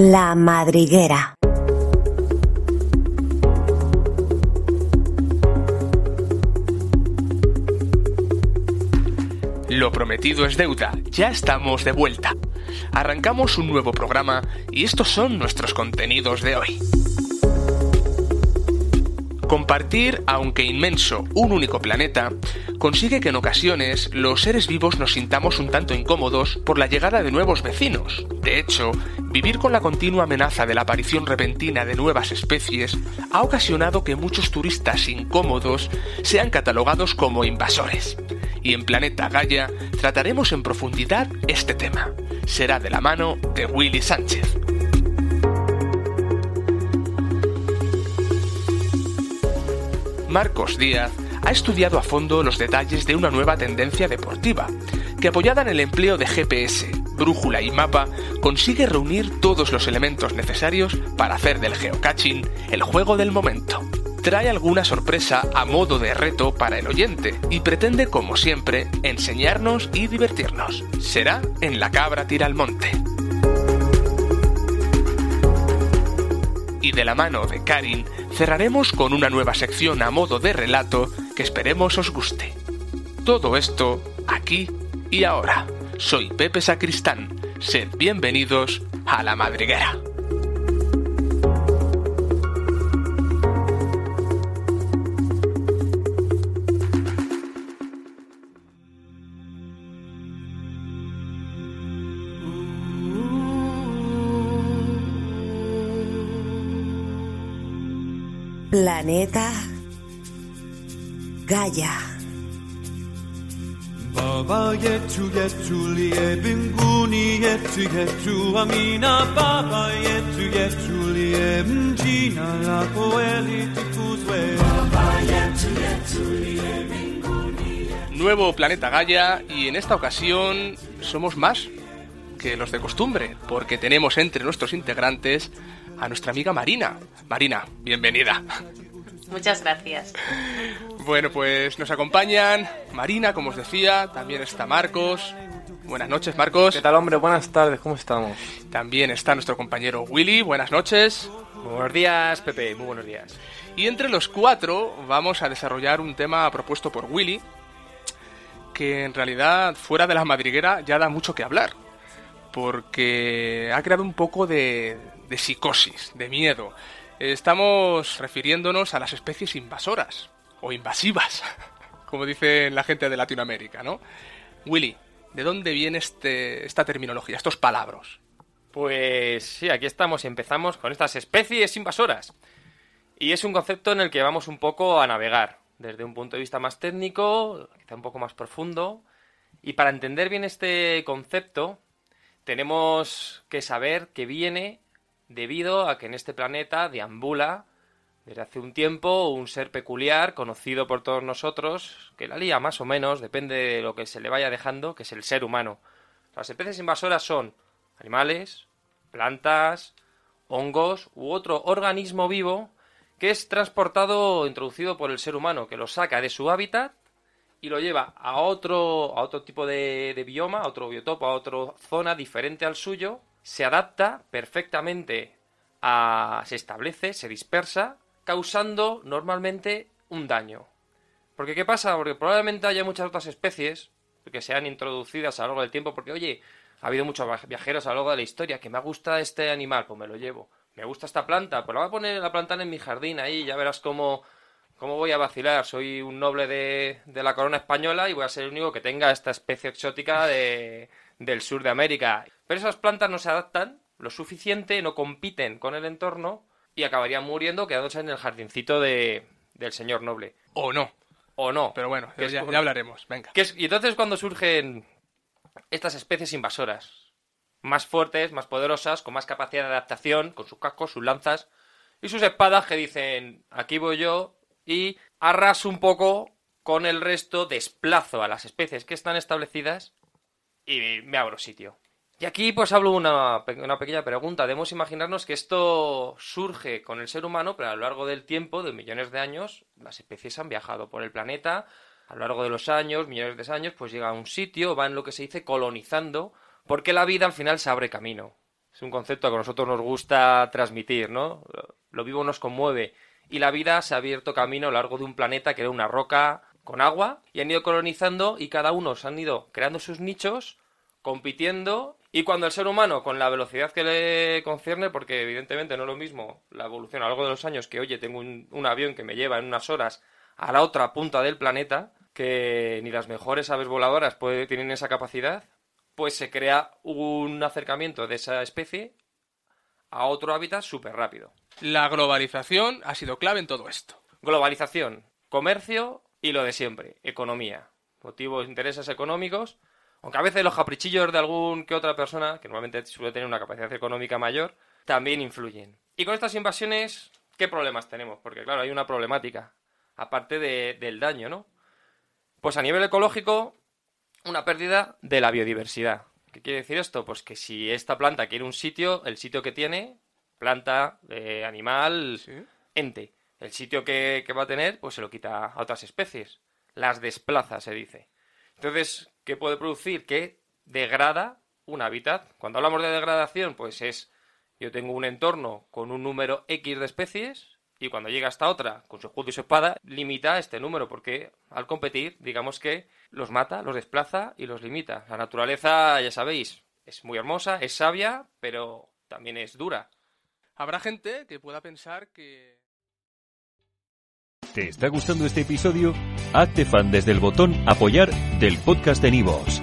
La madriguera. Lo prometido es deuda, ya estamos de vuelta. Arrancamos un nuevo programa y estos son nuestros contenidos de hoy. Compartir, aunque inmenso, un único planeta consigue que en ocasiones los seres vivos nos sintamos un tanto incómodos por la llegada de nuevos vecinos. De hecho, vivir con la continua amenaza de la aparición repentina de nuevas especies ha ocasionado que muchos turistas incómodos sean catalogados como invasores. Y en Planeta Gaia trataremos en profundidad este tema. Será de la mano de Willy Sánchez. Marcos Díaz ha estudiado a fondo los detalles de una nueva tendencia deportiva, que apoyada en el empleo de GPS, brújula y mapa, consigue reunir todos los elementos necesarios para hacer del geocaching el juego del momento. Trae alguna sorpresa a modo de reto para el oyente y pretende, como siempre, enseñarnos y divertirnos. Será en La Cabra Tira al Monte. Y de la mano de Karin cerraremos con una nueva sección a modo de relato que esperemos os guste. Todo esto aquí y ahora. Soy Pepe Sacristán. Sed bienvenidos a la madriguera. Planeta Gaia. Baba yetu yetu liebinguni yetu yetu amina Baba yetu yetu liemjina lako elitukuzwe Baba yetu yetu liebinguni Nuevo Planeta Gaia y en esta ocasión somos más que los de costumbre, porque tenemos entre nuestros integrantes a nuestra amiga Marina. Marina, bienvenida. Muchas gracias. Bueno, pues nos acompañan Marina, como os decía, también está Marcos. Buenas noches, Marcos. ¿Qué tal, hombre? Buenas tardes, ¿cómo estamos? También está nuestro compañero Willy. Buenas noches. Buenos días, Pepe. Muy buenos días. Y entre los cuatro vamos a desarrollar un tema propuesto por Willy, que en realidad fuera de la madriguera ya da mucho que hablar, porque ha creado un poco de, de psicosis, de miedo. Estamos refiriéndonos a las especies invasoras, o invasivas, como dicen la gente de Latinoamérica, ¿no? Willy, ¿de dónde viene este, esta terminología, estos palabras? Pues sí, aquí estamos y empezamos con estas especies invasoras. Y es un concepto en el que vamos un poco a navegar, desde un punto de vista más técnico, quizá un poco más profundo. Y para entender bien este concepto, tenemos que saber que viene debido a que en este planeta deambula desde hace un tiempo un ser peculiar, conocido por todos nosotros, que la lía más o menos, depende de lo que se le vaya dejando, que es el ser humano. Las especies invasoras son animales, plantas, hongos u otro organismo vivo que es transportado o introducido por el ser humano, que lo saca de su hábitat y lo lleva a otro, a otro tipo de, de bioma, a otro biotopo, a otra zona diferente al suyo, se adapta perfectamente a... se establece, se dispersa, causando normalmente un daño. Porque ¿qué pasa? Porque probablemente haya muchas otras especies que sean introducidas a lo largo del tiempo, porque oye, ha habido muchos viajeros a lo largo de la historia que me gusta este animal, pues me lo llevo. Me gusta esta planta, pues la voy a poner la planta en mi jardín ahí, ya verás cómo, cómo voy a vacilar. Soy un noble de, de la corona española y voy a ser el único que tenga esta especie exótica de, del sur de América. Pero esas plantas no se adaptan lo suficiente, no compiten con el entorno y acabarían muriendo quedándose en el jardincito de, del señor noble. O no. O no. Pero bueno, es ya, hablaremos. Venga. Que es- y entonces cuando surgen estas especies invasoras, más fuertes, más poderosas, con más capacidad de adaptación, con sus cascos, sus lanzas y sus espadas que dicen, aquí voy yo y arraso un poco con el resto, desplazo a las especies que están establecidas y me abro sitio. Y aquí pues hablo una, una pequeña pregunta. Debemos imaginarnos que esto surge con el ser humano, pero a lo largo del tiempo, de millones de años, las especies han viajado por el planeta. A lo largo de los años, millones de años, pues llega a un sitio, van lo que se dice colonizando, porque la vida al final se abre camino. Es un concepto que a nosotros nos gusta transmitir, ¿no? Lo vivo nos conmueve. Y la vida se ha abierto camino a lo largo de un planeta que era una roca con agua y han ido colonizando y cada uno se han ido creando sus nichos, compitiendo y cuando el ser humano, con la velocidad que le concierne, porque evidentemente no es lo mismo la evolución a lo largo de los años que, oye, tengo un, avión que me lleva en unas horas a la otra punta del planeta, que ni las mejores aves voladoras tienen esa capacidad, pues se crea un acercamiento de esa especie a otro hábitat súper rápido. La globalización ha sido clave en todo esto. Globalización, comercio y lo de siempre, economía. Motivos, intereses económicos, aunque a veces los caprichillos de algún que otra persona, que normalmente suele tener una capacidad económica mayor, también influyen. Y con estas invasiones, ¿qué problemas tenemos? Porque claro, hay una problemática, aparte de, del daño, ¿no? Pues a nivel ecológico, una pérdida de la biodiversidad. ¿Qué quiere decir esto? Pues que si esta planta quiere un sitio, el sitio que tiene, planta, eh, animal, Sí. ente, el sitio que, que va a tener, pues se lo quita a otras especies. Las desplaza, se dice. Entonces, ¿qué puede producir? Que degrada un hábitat. Cuando hablamos de degradación, pues es, yo tengo un entorno con un número X de especies y cuando llega esta otra, con su escudo y su espada, limita este número, porque al competir, digamos que los mata, los desplaza y los limita. La naturaleza, ya sabéis, es muy hermosa, es sabia, pero también es dura. Habrá gente que pueda pensar que... ¿Te está gustando este episodio? Hazte fan desde el botón Apoyar del podcast de Nivos.